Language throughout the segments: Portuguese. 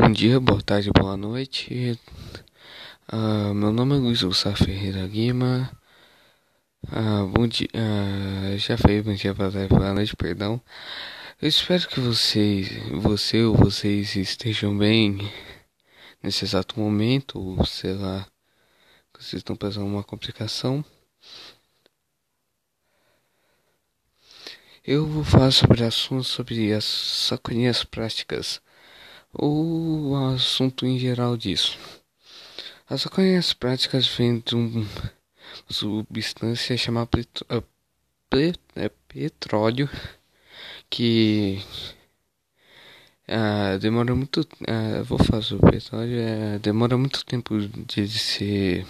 Bom dia, boa tarde, boa noite. Uh, meu nome é Luiz Gustavo Ferreira Lima. Uh, bom dia. Uh, já falei bom dia, boa tarde, boa noite, perdão. Eu espero que vocês, você ou vocês estejam bem nesse exato momento, ou sei lá, que vocês estão passando uma complicação. Eu vou falar sobre assuntos sobre as sacolinhas práticas o assunto em geral disso. As sacolinhas práticas vêm de uma substância chamada é, petróleo que ah, demora muito ah, vou fazer o petróleo é, demora muito tempo de de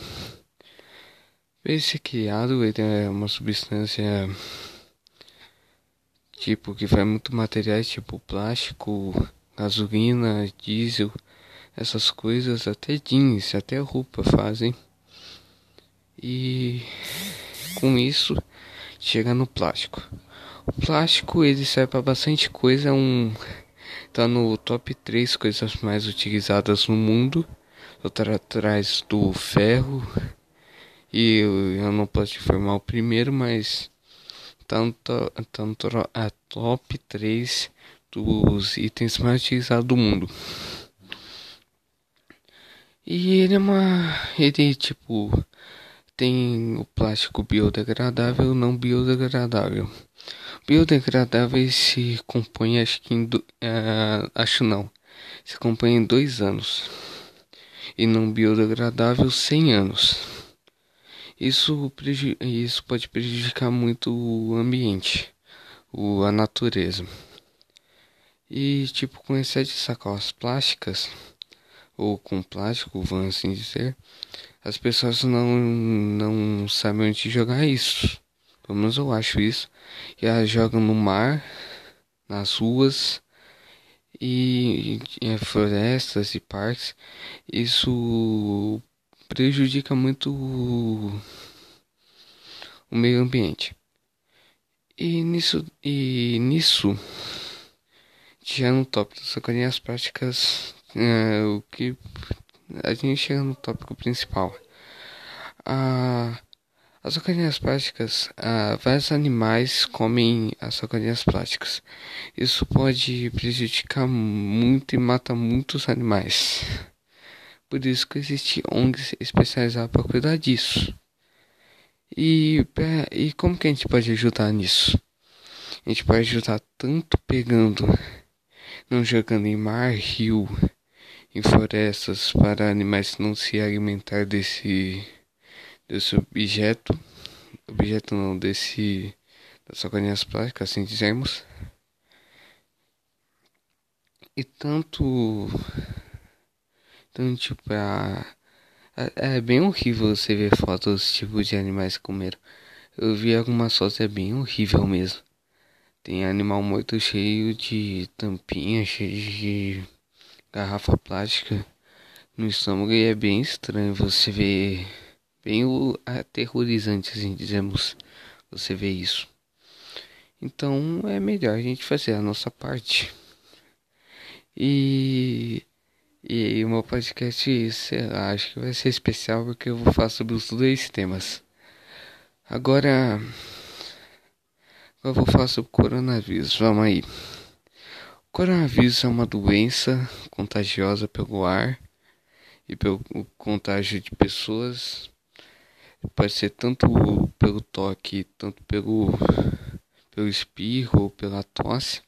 ser criado ele é uma substância tipo que faz muito materiais tipo plástico gasolina, diesel, essas coisas, até jeans, até roupa fazem. E com isso chega no plástico. O plástico ele serve para bastante coisa, é um tá no top 3 coisas mais utilizadas no mundo. Outra atrás do ferro. E eu não posso te informar o primeiro, mas tanto, tanto a top 3 dos itens mais utilizados do mundo. E ele é uma. Ele tipo. Tem o plástico biodegradável não biodegradável. Biodegradável se compõe, acho que em. Do, uh, acho não. Se compõe em dois anos. E não biodegradável, 100 anos. Isso, isso pode prejudicar muito o ambiente, o, a natureza. E tipo, com excesso de sacolas plásticas, ou com plástico, vamos assim dizer, as pessoas não, não sabem onde jogar isso. Pelo menos eu acho isso. E elas jogam no mar, nas ruas e em florestas e parques. Isso prejudica muito o, o meio ambiente. E nisso, e nisso já no tópico das sacolinhas práticas, é, o que a gente chega no tópico principal. Ah, as sacolinhas plásticas, ah, vários animais comem as sacolinhas plásticas. Isso pode prejudicar muito e mata muitos animais. Por isso que existe ONGs especializadas para cuidar disso. E, e como que a gente pode ajudar nisso? A gente pode ajudar tanto pegando não jogando em mar, rio, em florestas para animais não se alimentar desse desse objeto, objeto não desse das sacolinhas plásticas, assim dizemos. E tanto, tanto tipo a, é, é bem horrível você ver fotos tipo de animais comer. Eu vi algumas fotos é bem horrível mesmo. Tem animal morto cheio de tampinha, cheio de garrafa plástica no estômago e é bem estranho você ver, bem aterrorizante assim dizemos, você vê isso. Então é melhor a gente fazer a nossa parte. E e o meu podcast, sei lá, acho que vai ser especial porque eu vou falar sobre os dois temas. Agora eu vou falar sobre o coronavírus. Vamos aí. O coronavírus é uma doença contagiosa pelo ar e pelo contágio de pessoas. Pode ser tanto pelo toque, tanto pelo, pelo espirro ou pela tosse.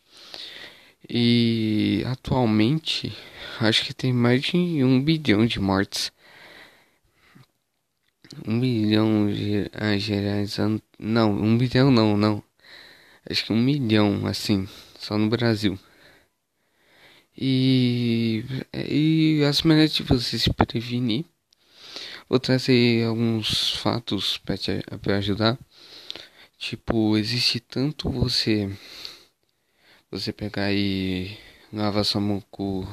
E atualmente acho que tem mais de um bilhão de mortes. Um bilhão ah, generalizando. Não, um bilhão não, não acho que um milhão, assim, só no Brasil. E, e as maneiras de você se prevenir. Vou trazer alguns fatos para ajudar. Tipo, existe tanto você você pegar e lavar sua mão com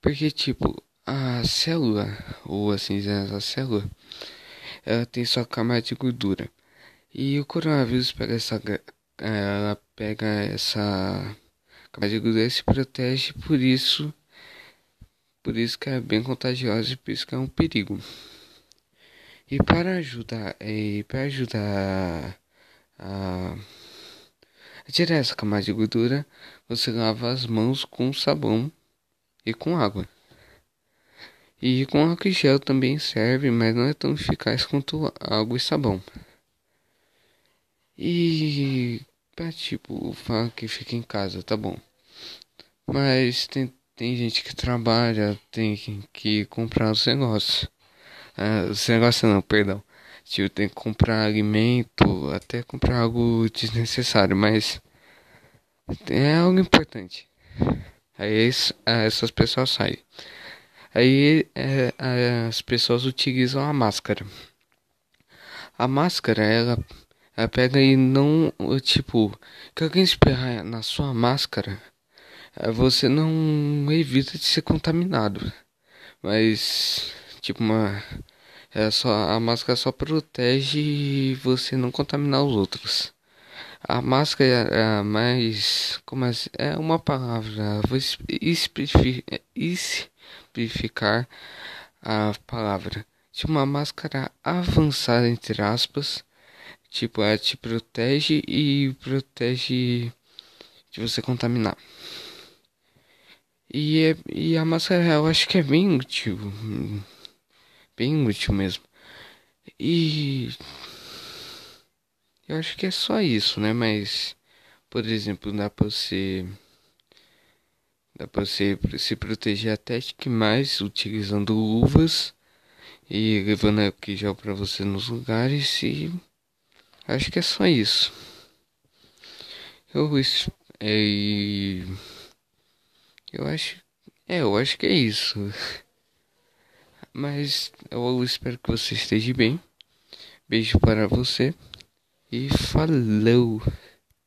porque tipo a célula ou assim dizendo a célula ela tem sua camada de gordura e o coronavírus pega essa ela pega essa camada de gordura e se protege, por isso Por isso que é bem contagiosa e por isso que é um perigo. E para ajudar, e para ajudar a, a tirar essa camada de gordura, você lava as mãos com sabão e com água. E com álcool e gel também serve, mas não é tão eficaz quanto água e sabão. E pra tipo, falar que fica em casa, tá bom. Mas tem tem gente que trabalha, tem que comprar os negócios. Ah, os negócios não, perdão. Tipo, tem que comprar alimento, até comprar algo desnecessário, mas é algo importante. Aí essas pessoas saem. Aí é, as pessoas utilizam a máscara. A máscara, ela, ela pega e não, tipo, que alguém espirrar na sua máscara é, você não evita de ser contaminado. Mas, tipo, uma. É só, a máscara só protege você não contaminar os outros. A máscara é, é mais. Como é, é uma palavra. Vou especificar a palavra. Tipo, uma máscara avançada, entre aspas. Tipo, ela te protege e protege de você contaminar. E, é, e a máscara eu acho que é bem útil. Bem útil mesmo. E. Eu acho que é só isso, né? Mas. Por exemplo, dá pra você. Dá pra você se proteger até que mais utilizando luvas. E levando aqui já pra você nos lugares. E. Acho que é só isso. Eu. É, eu acho. É, eu acho que é isso. Mas eu espero que você esteja bem. Beijo para você. E falou!